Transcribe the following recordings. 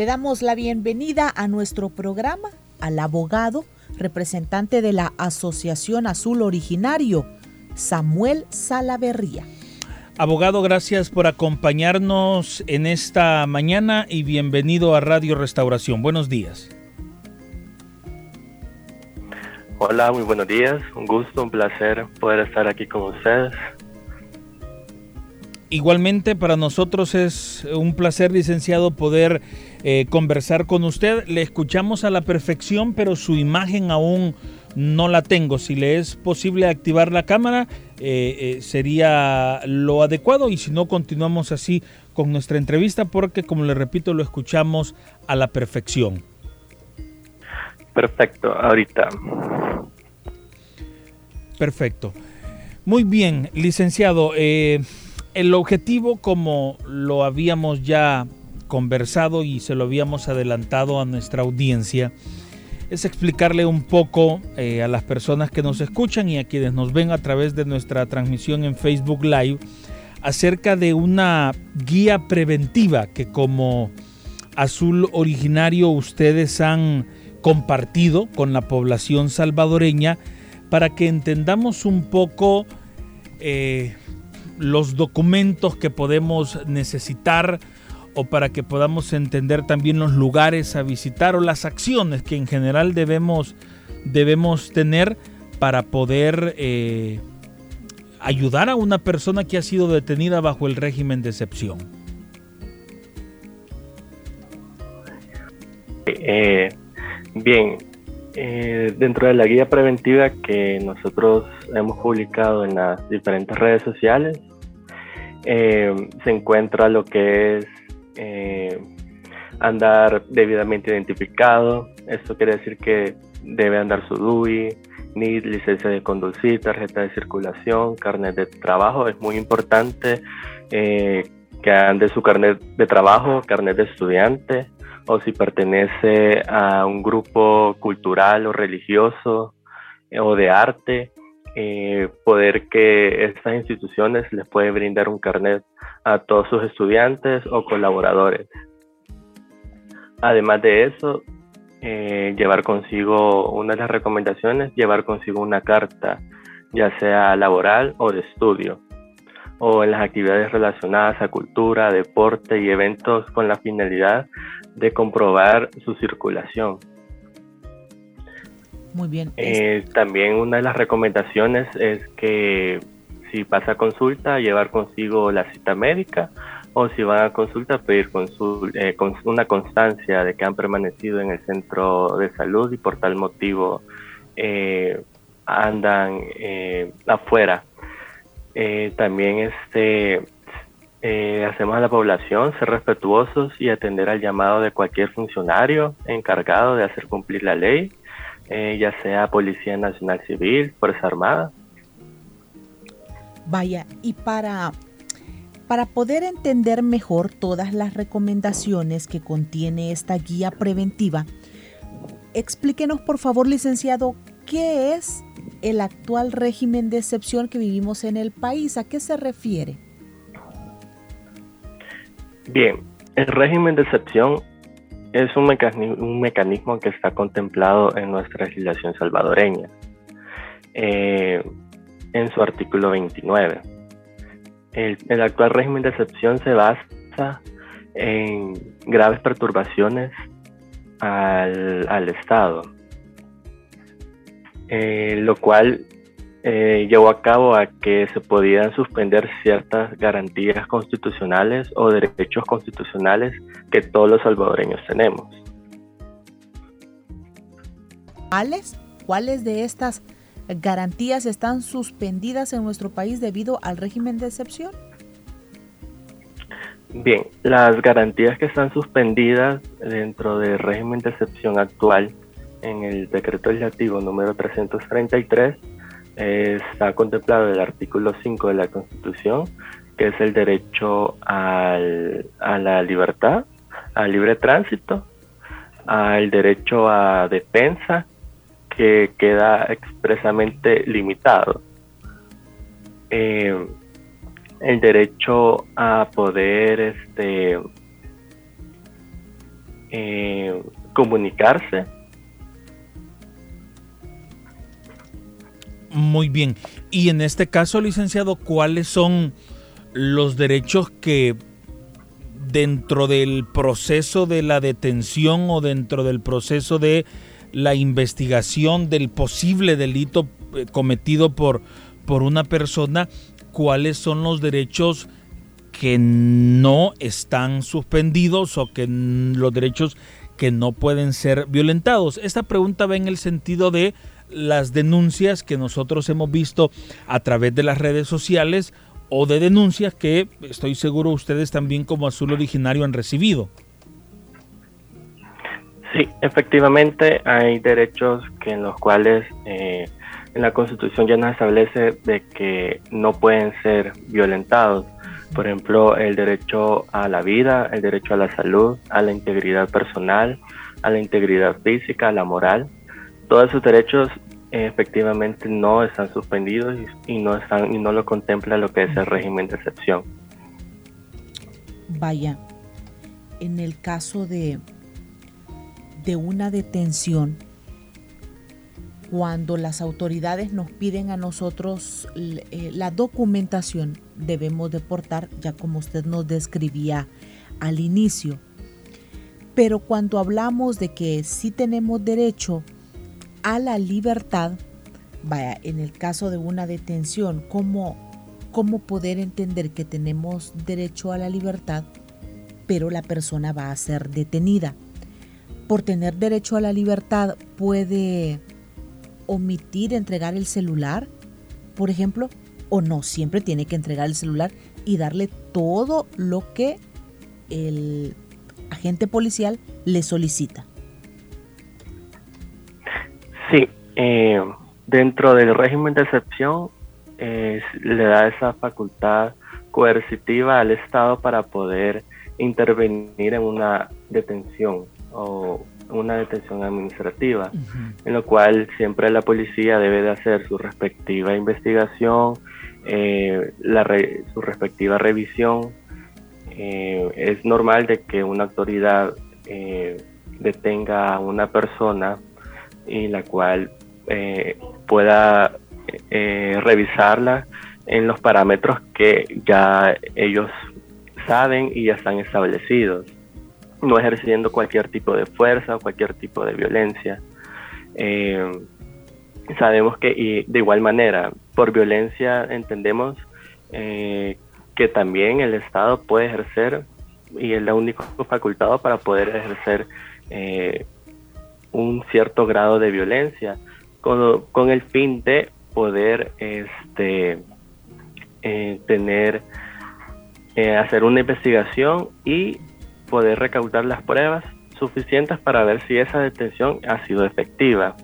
Le damos la bienvenida a nuestro programa al abogado, representante de la Asociación Azul Originario, Samuel Salaverría. Abogado, gracias por acompañarnos en esta mañana y bienvenido a Radio Restauración. Buenos días. Hola, muy buenos días. Un gusto, un placer poder estar aquí con ustedes. Igualmente para nosotros es un placer, licenciado, poder eh, conversar con usted. Le escuchamos a la perfección, pero su imagen aún no la tengo. Si le es posible activar la cámara, eh, eh, sería lo adecuado y si no, continuamos así con nuestra entrevista porque, como le repito, lo escuchamos a la perfección. Perfecto, ahorita. Perfecto. Muy bien, licenciado. El objetivo, como lo habíamos ya conversado y se lo habíamos adelantado a nuestra audiencia, es explicarle un poco eh, a las personas que nos escuchan y a quienes nos ven a través de nuestra transmisión en Facebook Live acerca de una guía preventiva que como azul originario ustedes han compartido con la población salvadoreña para que entendamos un poco eh, los documentos que podemos necesitar o para que podamos entender también los lugares a visitar o las acciones que en general debemos, debemos tener para poder eh, ayudar a una persona que ha sido detenida bajo el régimen de excepción. Eh, bien, eh, dentro de la guía preventiva que nosotros hemos publicado en las diferentes redes sociales, se encuentra lo que es eh, andar debidamente identificado. Esto quiere decir que debe andar su DUI, NID, licencia de conducir, tarjeta de circulación, carnet de trabajo. Es muy importante eh, que ande su carnet de trabajo, carnet de estudiante, o si pertenece a un grupo cultural o religioso eh, o de arte, poder que estas instituciones les puede brindar un carnet a todos sus estudiantes o colaboradores. Además de eso, eh, llevar consigo una de las recomendaciones, llevar consigo una carta, ya sea laboral o de estudio, o en las actividades relacionadas a cultura, deporte y eventos con la finalidad de comprobar su circulación. Muy bien. Eh, también una de las recomendaciones es que si pasa consulta, llevar consigo la cita médica o si van a consulta, pedir eh, con una constancia de que han permanecido en el centro de salud y por tal motivo eh, andan eh, afuera. también este, hacemos a la población ser respetuosos y atender al llamado de cualquier funcionario encargado de hacer cumplir la ley, ya sea Policía Nacional Civil, Fuerza Armada Vaya, y para, para poder entender mejor todas las recomendaciones que contiene esta guía preventiva, explíquenos por favor, licenciado, qué es el actual régimen de excepción que vivimos en el país, ¿a qué se refiere? Bien, el régimen de excepción es un mecanismo, que está contemplado en nuestra legislación salvadoreña. Eh, en su artículo 29. El, actual régimen de excepción se basa en graves perturbaciones al, Estado, eh, lo cual eh, llevó a cabo a que se podían suspender ciertas garantías constitucionales o derechos constitucionales que todos los salvadoreños tenemos. ¿Cuáles? ¿Cuáles de estas garantías están suspendidas en nuestro país debido al régimen de excepción? Bien, las garantías que están suspendidas dentro del régimen de excepción actual en el decreto legislativo número 333 está contemplado el artículo 5 de la Constitución, que es el derecho al, a la libertad, al libre tránsito, al derecho a defensa, que queda expresamente limitado. Eh, el derecho a poder este, eh, comunicarse. Muy bien. Y en este caso, licenciado, ¿cuáles son los derechos que dentro del proceso de la detención o dentro del proceso de la investigación del posible delito eh, cometido por, por una persona, cuáles son los derechos que no están suspendidos o que los derechos que no pueden ser violentados. Esta pregunta va en el sentido de las denuncias que nosotros hemos visto a través de las redes sociales o de denuncias que estoy seguro ustedes también como Azul Originario han recibido. Sí, efectivamente hay derechos que en los cuales eh, en la Constitución ya nos establece de que no pueden ser violentados. Por ejemplo, el derecho a la vida, el derecho a la salud, a la integridad personal, a la integridad física, a la moral. Todos esos derechos efectivamente no están suspendidos y, no están y no lo contempla lo que es el régimen de excepción. Vaya, en el caso de de una detención cuando las autoridades nos piden a nosotros eh, la documentación, debemos deportar, ya como usted nos describía al inicio. Pero cuando hablamos de que sí tenemos derecho a la libertad, vaya, en el caso de una detención, ¿cómo, cómo poder entender que tenemos derecho a la libertad, pero la persona va a ser detenida? Por tener derecho a la libertad puede omitir entregar el celular, por ejemplo, o no, siempre tiene que entregar el celular y darle todo lo que el agente policial le solicita. Eh, dentro del régimen de excepción le da esa facultad coercitiva al Estado para poder intervenir en una detención o una detención administrativa, en lo cual siempre la policía debe de hacer su respectiva investigación, eh, la su respectiva revisión. Eh, es normal de que una autoridad eh, detenga a una persona y la cual pueda revisarla en los parámetros que ya ellos saben y ya están establecidos no ejerciendo cualquier tipo de fuerza o cualquier tipo de violencia. Eh, sabemos que y de igual manera, por violencia entendemos eh, que también el Estado puede ejercer y es la única facultado para poder ejercer eh, un cierto grado de violencia con, el fin de poder este tener hacer una investigación y poder recaudar las pruebas suficientes para ver si esa detención ha sido efectiva.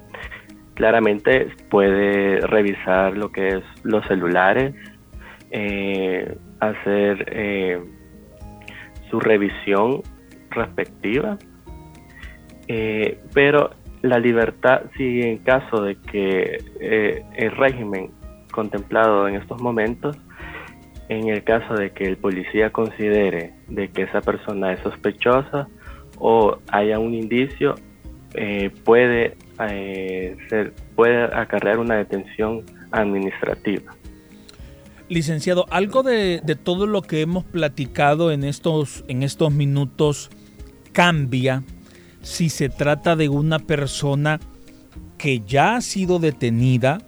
Claramente puede revisar lo que es los celulares, eh, hacer eh, su revisión respectiva, eh, pero la libertad, si en caso de que el régimen contemplado en estos momentos en el caso de que el policía considere de que esa persona es sospechosa o haya un indicio, eh, puede, eh, ser, puede acarrear una detención administrativa. Licenciado, algo de, de, todo lo que hemos platicado en estos, en estos minutos cambia si se trata de una persona que ya ha sido detenida,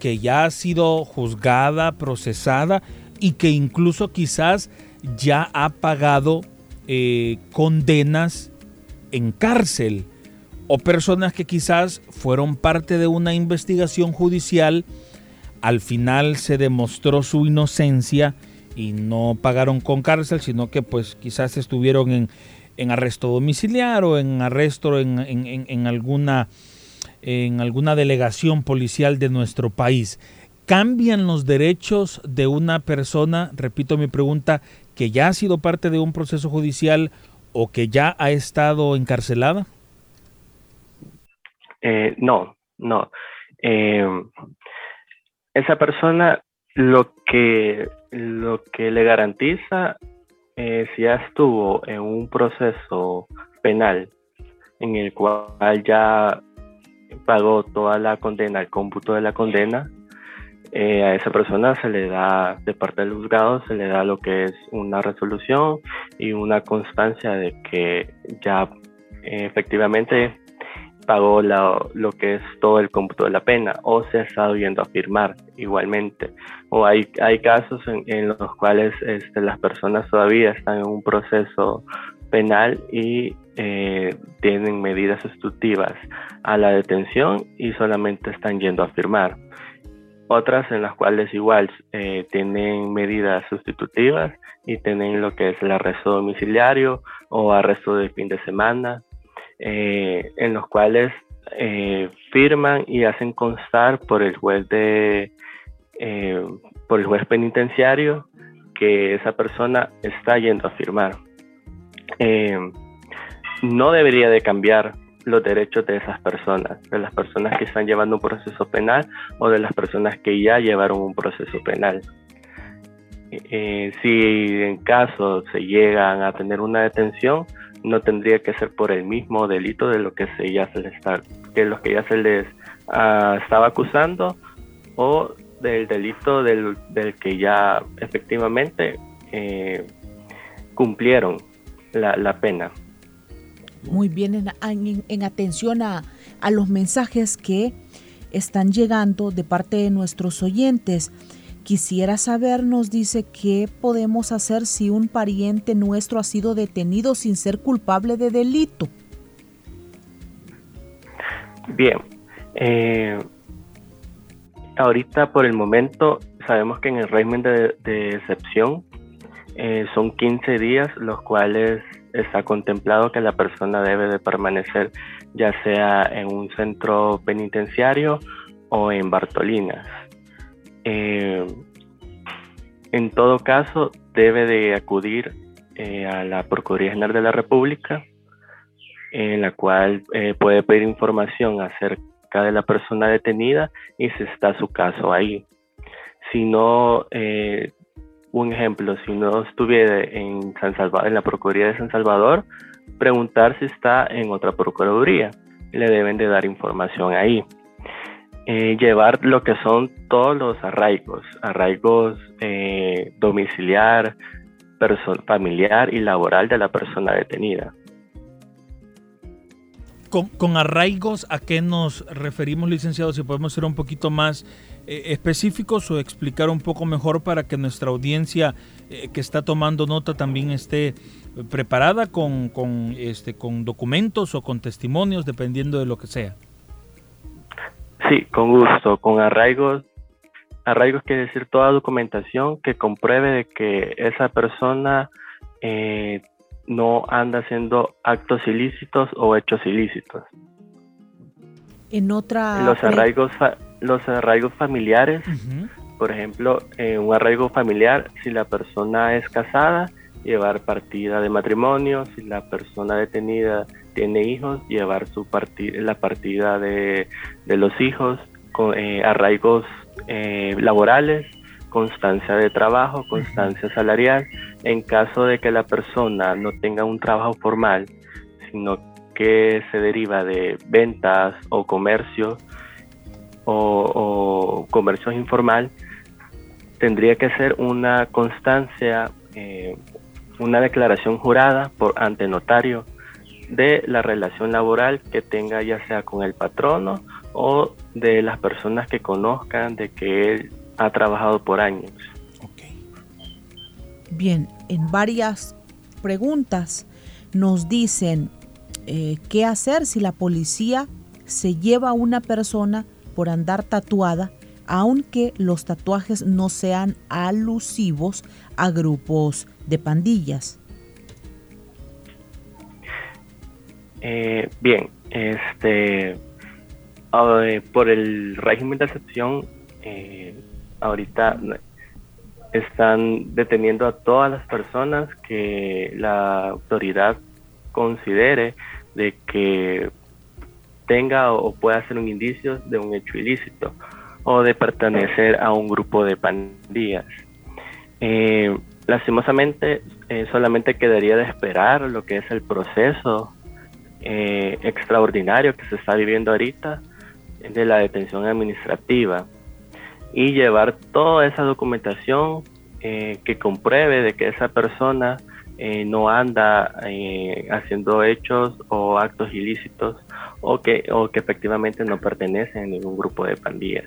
que ya ha sido juzgada, procesada y que incluso quizás ya ha pagado eh, condenas en cárcel o personas que quizás fueron parte de una investigación judicial, al final se demostró su inocencia y no pagaron con cárcel, sino que pues quizás estuvieron en, en arresto domiciliario o en arresto en, en, en, alguna, en alguna delegación policial de nuestro país. ¿Cambian los derechos de una persona, repito mi pregunta, que ya ha sido parte de un proceso judicial o que ya ha estado encarcelada? Eh, no, no. Eh, esa persona lo que, lo que le garantiza, eh, si ya estuvo en un proceso penal en el cual ya pagó toda la condena, el cómputo de la condena, eh, a esa persona se le da, de parte del juzgado, se le da lo que es una resolución y una constancia de que ya eh, efectivamente pagó lo que es todo el cómputo de la pena o se ha estado yendo a firmar igualmente. O hay, hay casos en, los cuales este, las personas todavía están en un proceso penal y eh, tienen medidas sustitutivas a la detención y solamente están yendo a firmar otras en las cuales igual eh, tienen medidas sustitutivas y tienen lo que es el arresto domiciliario o arresto de fin de semana, eh, en los cuales eh, firman y hacen constar por el juez de por el juez penitenciario que esa persona está yendo a firmar. no debería de cambiar los derechos de esas personas, de las personas que están llevando un proceso penal o de las personas que ya llevaron un proceso penal. Eh, si en caso se llegan a tener una detención, no tendría que ser por el mismo delito de lo que se ya se les está, que los que ya se les ah, estaba acusando o del delito del, que ya efectivamente eh, cumplieron la pena. Muy bien, en, atención a, los mensajes que están llegando de parte de nuestros oyentes. Quisiera saber, nos dice, qué podemos hacer si un pariente nuestro ha sido detenido sin ser culpable de delito. Bien, eh, ahorita por el momento sabemos que en el régimen de, excepción eh, son 15 días los cuales está contemplado que la persona debe de permanecer ya sea en un centro penitenciario o en Bartolinas. Eh, en todo caso, debe de acudir eh, a la Procuraduría General de la República, en la cual eh, puede pedir información acerca de la persona detenida y si está su caso ahí. Si no, un ejemplo, si no estuviera en San Salvador, en la Procuraduría de San Salvador, preguntar si está en otra Procuraduría. Le deben de dar información ahí. Eh, llevar lo que son todos los arraigos, arraigos eh, domiciliar, familiar y laboral de la persona detenida. Con, con, arraigos, ¿a qué nos referimos, licenciado? Si podemos ser un poquito más eh, específicos o explicar un poco mejor para que nuestra audiencia eh, que está tomando nota también esté preparada con, con, este, con documentos o con testimonios, dependiendo de lo que sea. Sí, con gusto. Con arraigos, arraigos quiere decir toda documentación que compruebe de que esa persona eh, no anda haciendo actos ilícitos o hechos ilícitos. En otra... Los arraigos, los arraigos familiares, por ejemplo, en un arraigo familiar, si la persona es casada, llevar partida de matrimonio, si la persona detenida tiene hijos, llevar su partida, la partida de, los hijos, con, eh, arraigos eh, laborales, constancia de trabajo, constancia salarial. En caso de que la persona no tenga un trabajo formal, sino que se deriva de ventas o comercio, o, comercio informal, tendría que ser una constancia, eh, una declaración jurada por ante notario de la relación laboral que tenga ya sea con el patrono o de las personas que conozcan de que él ha trabajado por años. Bien, en varias preguntas nos dicen eh, qué hacer si la policía se lleva a una persona por andar tatuada aunque los tatuajes no sean alusivos a grupos de pandillas. Eh, bien, este, por el régimen de excepción, eh, ahorita están deteniendo a todas las personas que la autoridad considere de que tenga o pueda ser un indicio de un hecho ilícito o de pertenecer a un grupo de pandillas. Eh, lastimosamente, eh, solamente quedaría de esperar lo que es el proceso eh, extraordinario que se está viviendo ahorita de la detención administrativa y llevar toda esa documentación que compruebe de que esa persona no anda haciendo hechos o actos ilícitos o que, o que efectivamente no pertenece a ningún grupo de pandillas.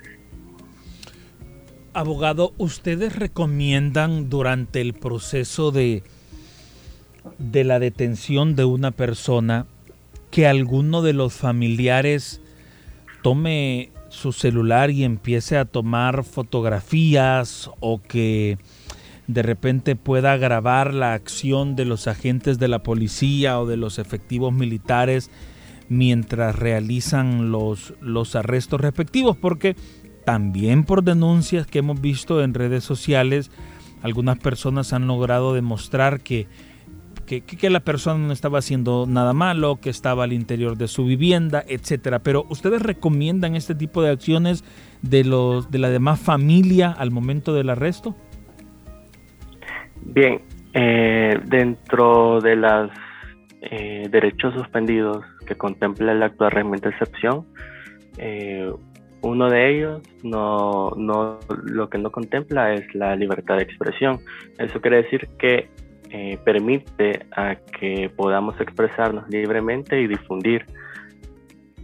Abogado, ¿ustedes recomiendan durante el proceso de, de la detención de una persona que alguno de los familiares tome su celular y empiece a tomar fotografías o que de repente pueda grabar la acción de los agentes de la policía o de los efectivos militares mientras realizan los, los arrestos respectivos, porque también por denuncias que hemos visto en redes sociales, algunas personas han logrado demostrar que, que, la persona no estaba haciendo nada malo, que estaba al interior de su vivienda, etcétera. Pero ustedes recomiendan este tipo de acciones de los de la demás familia al momento del arresto? Bien, eh, dentro de los eh, derechos suspendidos que contempla el actual régimen de excepción, eh, uno de ellos no, no, lo que no contempla es la libertad de expresión. Eso quiere decir que eh, permite a que podamos expresarnos libremente y difundir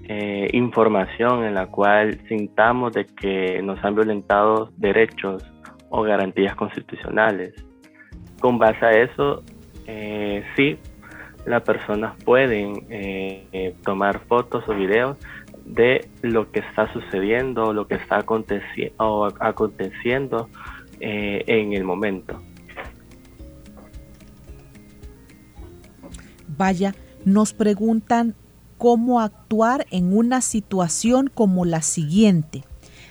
eh, información en la cual sintamos de que nos han violentado derechos o garantías constitucionales. Con base a eso, eh, sí, las personas pueden tomar fotos o videos de lo que está sucediendo, lo que está aconteciendo eh, en el momento. Vaya, nos preguntan cómo actuar en una situación como la siguiente.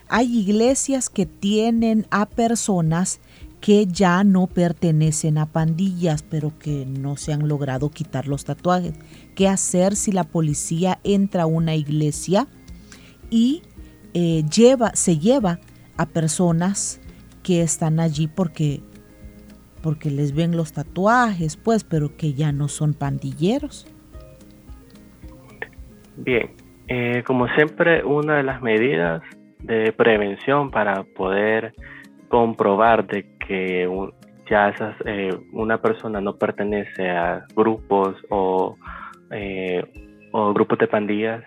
Hay iglesias que tienen a personas que ya no pertenecen a pandillas, pero que no se han logrado quitar los tatuajes. ¿Qué hacer si la policía entra a una iglesia y eh, lleva, se lleva a personas que están allí porque, porque les ven los tatuajes, pues, pero que ya no son pandilleros? Bien, eh, como siempre, una de las medidas de prevención para poder comprobar de que ya esas, eh, una persona no pertenece a grupos o, eh, o grupos de pandillas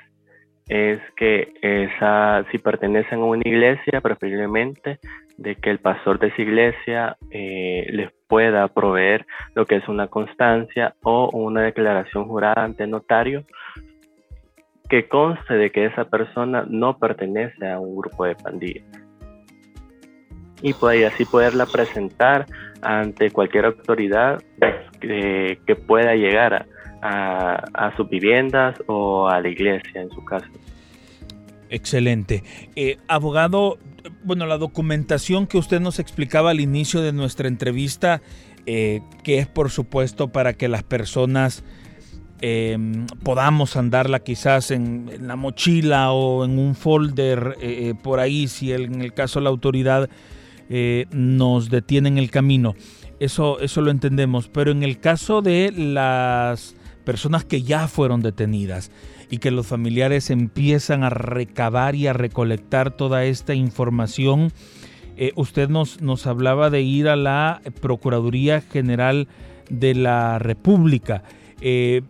es que esa, si pertenecen a una iglesia, preferiblemente de que el pastor de esa iglesia eh, les pueda proveer lo que es una constancia o una declaración jurada ante notario que conste de que esa persona no pertenece a un grupo de pandillas y, puede, así poderla presentar ante cualquier autoridad que pueda llegar a, sus viviendas o a la iglesia en su caso. Excelente. Eh, abogado, bueno, la documentación que usted nos explicaba al inicio de nuestra entrevista, eh, que es por supuesto para que las personas em, podamos andarla quizás en, la mochila o en un folder eh, por ahí, si en el caso la autoridad eh, nos detienen el camino. Eso, eso lo entendemos. Pero en el caso de las personas que ya fueron detenidas y que los familiares empiezan a recabar y a recolectar toda esta información, eh, usted nos, nos hablaba de ir a la Procuraduría General de la República. Eh,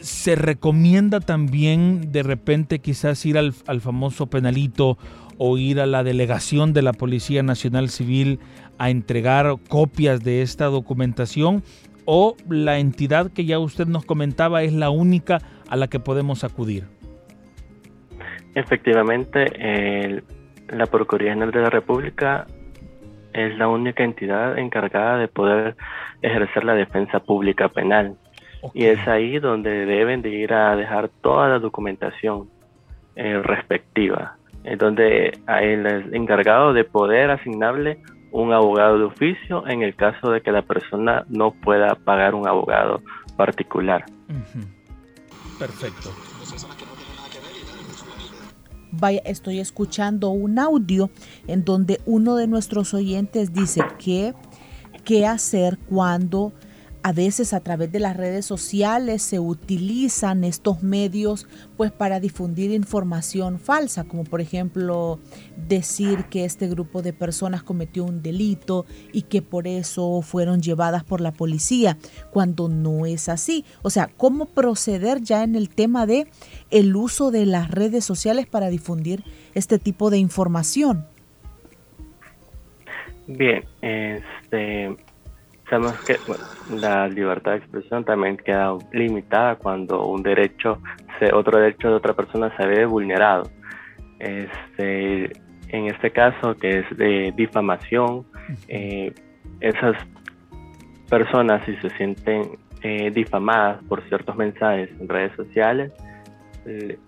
se recomienda también de repente quizás ir al, al famoso penalito o ir a la delegación de la Policía Nacional Civil a entregar copias de esta documentación o la entidad que ya usted nos comentaba es la única a la que podemos acudir? Efectivamente, la Procuraduría General de la República es la única entidad encargada de poder ejercer la defensa pública penal. Y es ahí donde deben de ir a dejar toda la documentación eh, respectiva, es donde hay el encargado de poder asignarle un abogado de oficio en el caso de que la persona no pueda pagar un abogado particular. Perfecto. Vaya, estoy escuchando un audio en donde uno de nuestros oyentes dice que qué hacer cuando a veces a través de las redes sociales se utilizan estos medios pues para difundir información falsa, como por ejemplo decir que este grupo de personas cometió un delito y que por eso fueron llevadas por la policía, cuando no es así. O sea, ¿cómo proceder ya en el tema de el uso de las redes sociales para difundir este tipo de información? Bien, este Sabemos que la libertad de expresión también queda limitada cuando un derecho, otro derecho de otra persona se ve vulnerado. Este, en este caso, que es de difamación, eh, esas personas, si se sienten eh, difamadas por ciertos mensajes en redes sociales,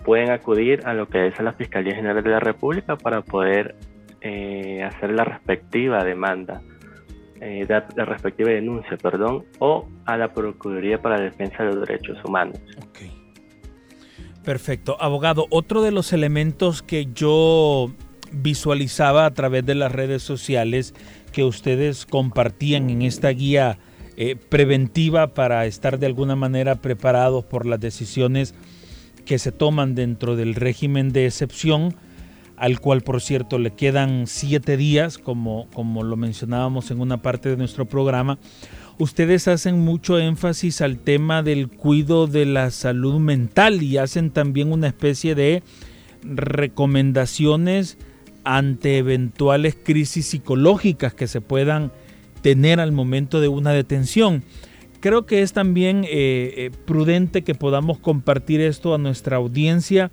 pueden acudir a lo que es la Fiscalía General de la República para poder eh, hacer la respectiva demanda eh, la respectiva denuncia, perdón, o a la Procuraduría para la Defensa de los Derechos Humanos. Perfecto. Abogado, otro de los elementos que yo visualizaba a través de las redes sociales que ustedes compartían en esta guía eh, preventiva para estar de alguna manera preparados por las decisiones que se toman dentro del régimen de excepción, al cual por cierto le quedan siete días, como, como lo mencionábamos en una parte de nuestro programa, ustedes hacen mucho énfasis al tema del cuidado de la salud mental y hacen también una especie de recomendaciones ante eventuales crisis psicológicas que se puedan tener al momento de una detención. Creo que es también eh, eh, prudente que podamos compartir esto a nuestra audiencia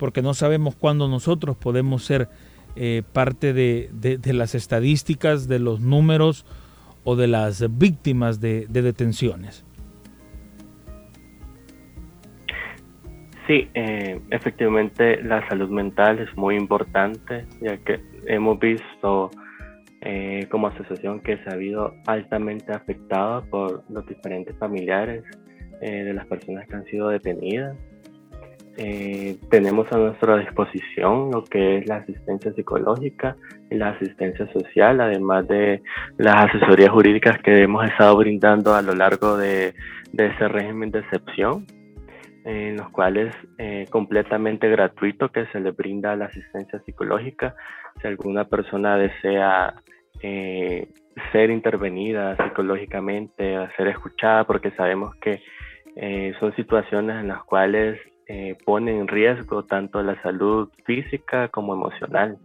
porque no sabemos cuándo nosotros podemos ser eh, parte de, las estadísticas, de los números o de las víctimas de, detenciones. Sí, eh, efectivamente la salud mental es muy importante, ya que hemos visto eh, como asociación que se ha habido altamente afectada por los diferentes familiares de las personas que han sido detenidas eh, tenemos a nuestra disposición lo que es la asistencia psicológica y la asistencia social, además de las asesorías jurídicas que hemos estado brindando a lo largo de, ese régimen de excepción, en los cuales eh, completamente gratuito que se le brinda la asistencia psicológica. Si alguna persona desea eh, ser intervenida psicológicamente, ser escuchada, porque sabemos que son situaciones en las cuales eh, pone en riesgo tanto la salud física como emocional.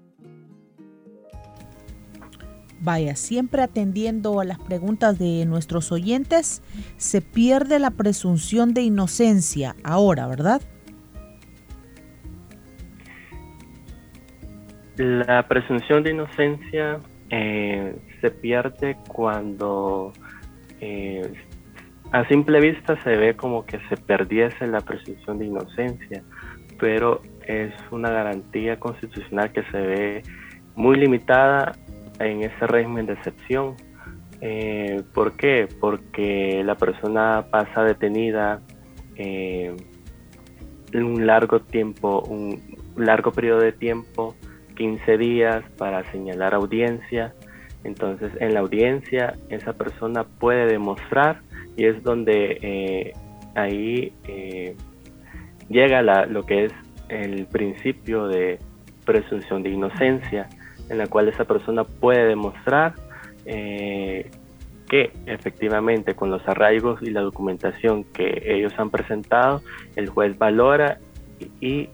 Vaya, siempre atendiendo a las preguntas de nuestros oyentes, se pierde la presunción de inocencia ahora, ¿verdad? La presunción de inocencia eh, se pierde cuando eh, a simple vista se ve como que se perdiese la presunción de inocencia, pero es una garantía constitucional que se ve muy limitada en ese régimen de excepción. Eh, ¿Por qué? Porque la persona pasa detenida eh, un largo tiempo, un largo periodo de tiempo, 15 días para señalar audiencia. Entonces, en la audiencia, esa persona puede demostrar y es donde eh, ahí eh, llega lo que es el principio de presunción de inocencia, en la cual esa persona puede demostrar eh, que efectivamente con los arraigos y la documentación que ellos han presentado, el juez valora y,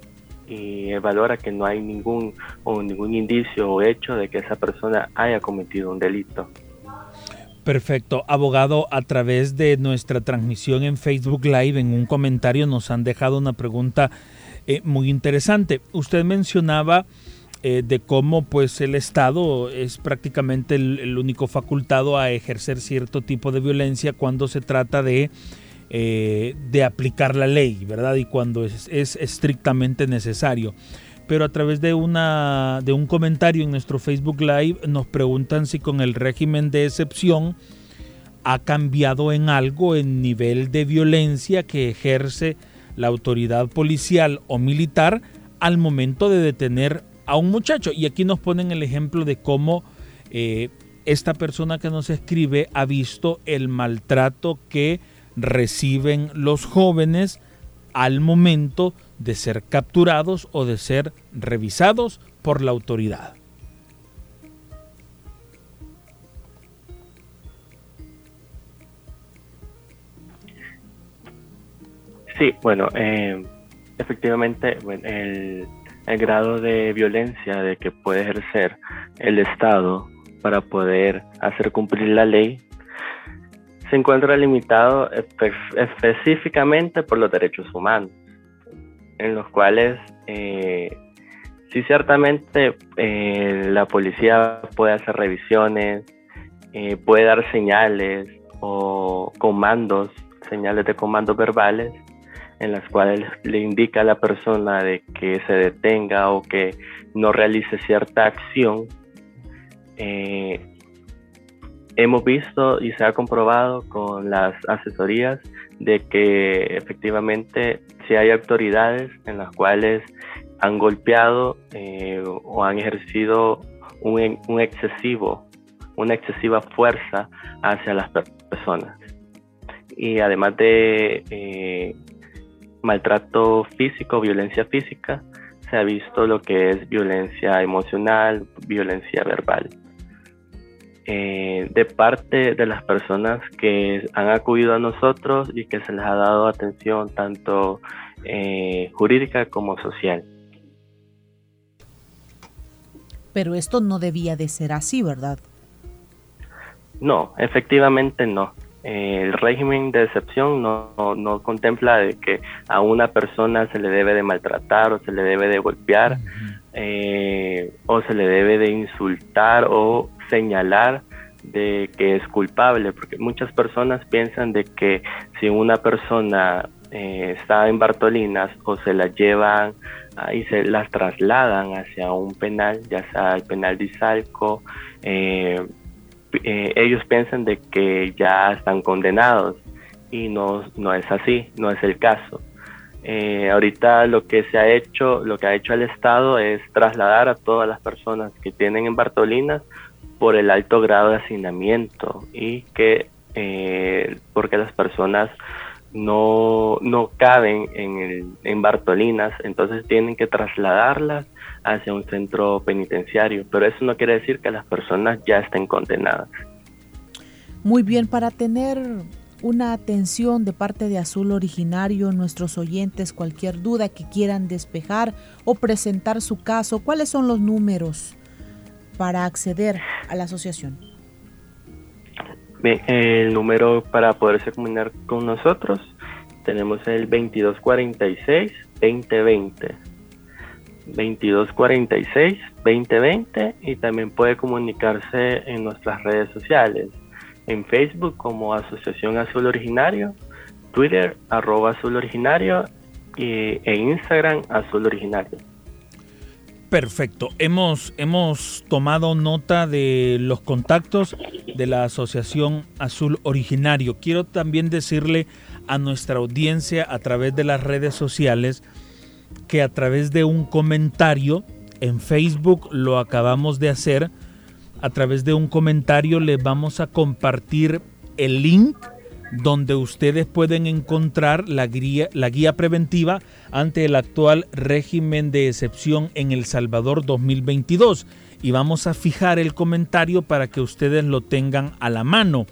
y valora que no hay ningún, o ningún indicio o hecho de que esa persona haya cometido un delito. Perfecto. Abogado, a través de nuestra transmisión en Facebook Live, en un comentario nos han dejado una pregunta eh, muy interesante. Usted mencionaba eh, de cómo pues el Estado es prácticamente el, único facultado a ejercer cierto tipo de violencia cuando se trata de, eh, de aplicar la ley, ¿verdad? Y cuando es, es, estrictamente necesario. Pero a través de, una, de un comentario en nuestro Facebook Live nos preguntan si con el régimen de excepción ha cambiado en algo el nivel de violencia que ejerce la autoridad policial o militar al momento de detener a un muchacho. Y aquí nos ponen el ejemplo de cómo eh, esta persona que nos escribe ha visto el maltrato que reciben los jóvenes al momento de ser capturados o de ser revisados por la autoridad. Sí, bueno, eh, efectivamente el, el grado de violencia de que puede ejercer el Estado para poder hacer cumplir la ley se encuentra limitado específicamente por los derechos humanos, en los cuales eh, sí ciertamente eh, la policía puede hacer revisiones, eh, puede dar señales o comandos, señales de comandos verbales, en las cuales le indica a la persona de que se detenga o que no realice cierta acción, eh, hemos visto y se ha comprobado con las asesorías de que efectivamente si hay autoridades en las cuales han golpeado eh, o han ejercido un, excesivo, una excesiva fuerza hacia las personas. Y además de eh, maltrato físico, violencia física, se ha visto lo que es violencia emocional, violencia verbal. Eh, de parte de las personas que han acudido a nosotros y que se les ha dado atención tanto eh, jurídica como social. Pero esto no debía de ser así, ¿verdad? No, efectivamente no el régimen de excepción no, no, contempla de que a una persona se le debe de maltratar o se le debe de golpear eh, o se le debe de insultar o señalar de que es culpable, porque muchas personas piensan de que si una persona eh, está en Bartolinas o se la llevan y se las trasladan hacia un penal, ya sea el penal de Izalco, eh, eh, ellos piensan de que ya están condenados y no, no es así, no es el caso. Ahorita lo que se ha hecho, lo que ha hecho el Estado es trasladar a todas las personas que tienen en Bartolinas por el alto grado de hacinamiento y que eh, porque las personas no, no caben en, el, en Bartolinas, entonces tienen que trasladarlas hacia un centro penitenciario, pero eso no quiere decir que las personas ya estén condenadas. Muy bien, para tener una atención de parte de Azul Originario, nuestros oyentes, cualquier duda que quieran despejar o presentar su caso, ¿cuáles son los números para acceder a la asociación? El número para poderse comunicar con nosotros tenemos el 2246 2020 2246 2020 y también puede comunicarse en nuestras redes sociales, en Facebook como Asociación Azul Originario, Twitter arroba Azul Originario y, e Instagram Azul Originario. Perfecto, hemos, hemos tomado nota de los contactos de la Asociación Azul Originario. Quiero también decirle a nuestra audiencia a través de las redes sociales, que a través de un comentario en Facebook lo acabamos de hacer. A través de un comentario les vamos a compartir el link donde ustedes pueden encontrar la guía, la guía preventiva ante el actual régimen de excepción en El Salvador 2022. Y vamos a fijar el comentario para que ustedes lo tengan a la mano.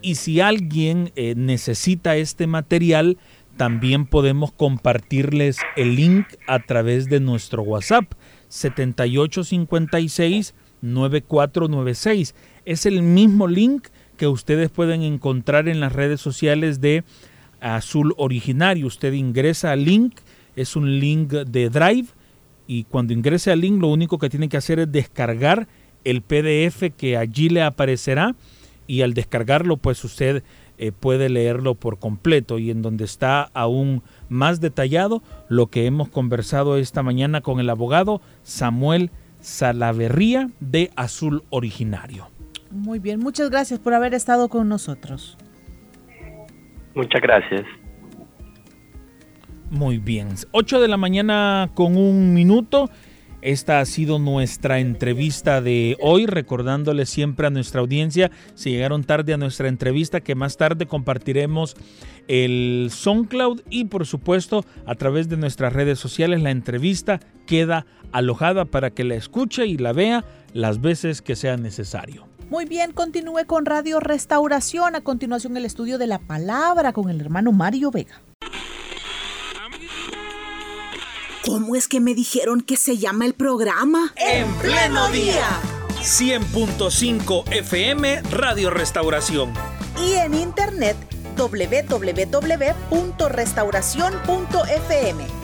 Y si alguien eh, necesita este material, también podemos compartirles el link a través de nuestro WhatsApp 7856 9496. Es el mismo link que ustedes pueden encontrar en las redes sociales de Azul Originario. Usted ingresa al link, es un link de Drive y cuando ingrese al link lo único que tiene que hacer es descargar el PDF que allí le aparecerá y al descargarlo pues usted eh, puede leerlo por completo y en donde está aún más detallado lo que hemos conversado esta mañana con el abogado Samuel Salaverría de Azul Originario. Muy bien, muchas gracias por haber estado con nosotros. Muchas gracias. Muy bien, 8 de la mañana con un minuto. Esta ha sido nuestra entrevista de hoy, recordándole siempre a nuestra audiencia, si llegaron tarde a nuestra entrevista, que más tarde compartiremos el SoundCloud y por supuesto a través de nuestras redes sociales la entrevista queda alojada para que la escuche y la vea las veces que sea necesario. Muy bien, continúe con Radio Restauración. A continuación el estudio de la palabra con el hermano Mario Vega. ¿Cómo es que me dijeron que se llama el programa? En pleno día. 100.5 FM Radio Restauración. Y en internet www.restauración.fm.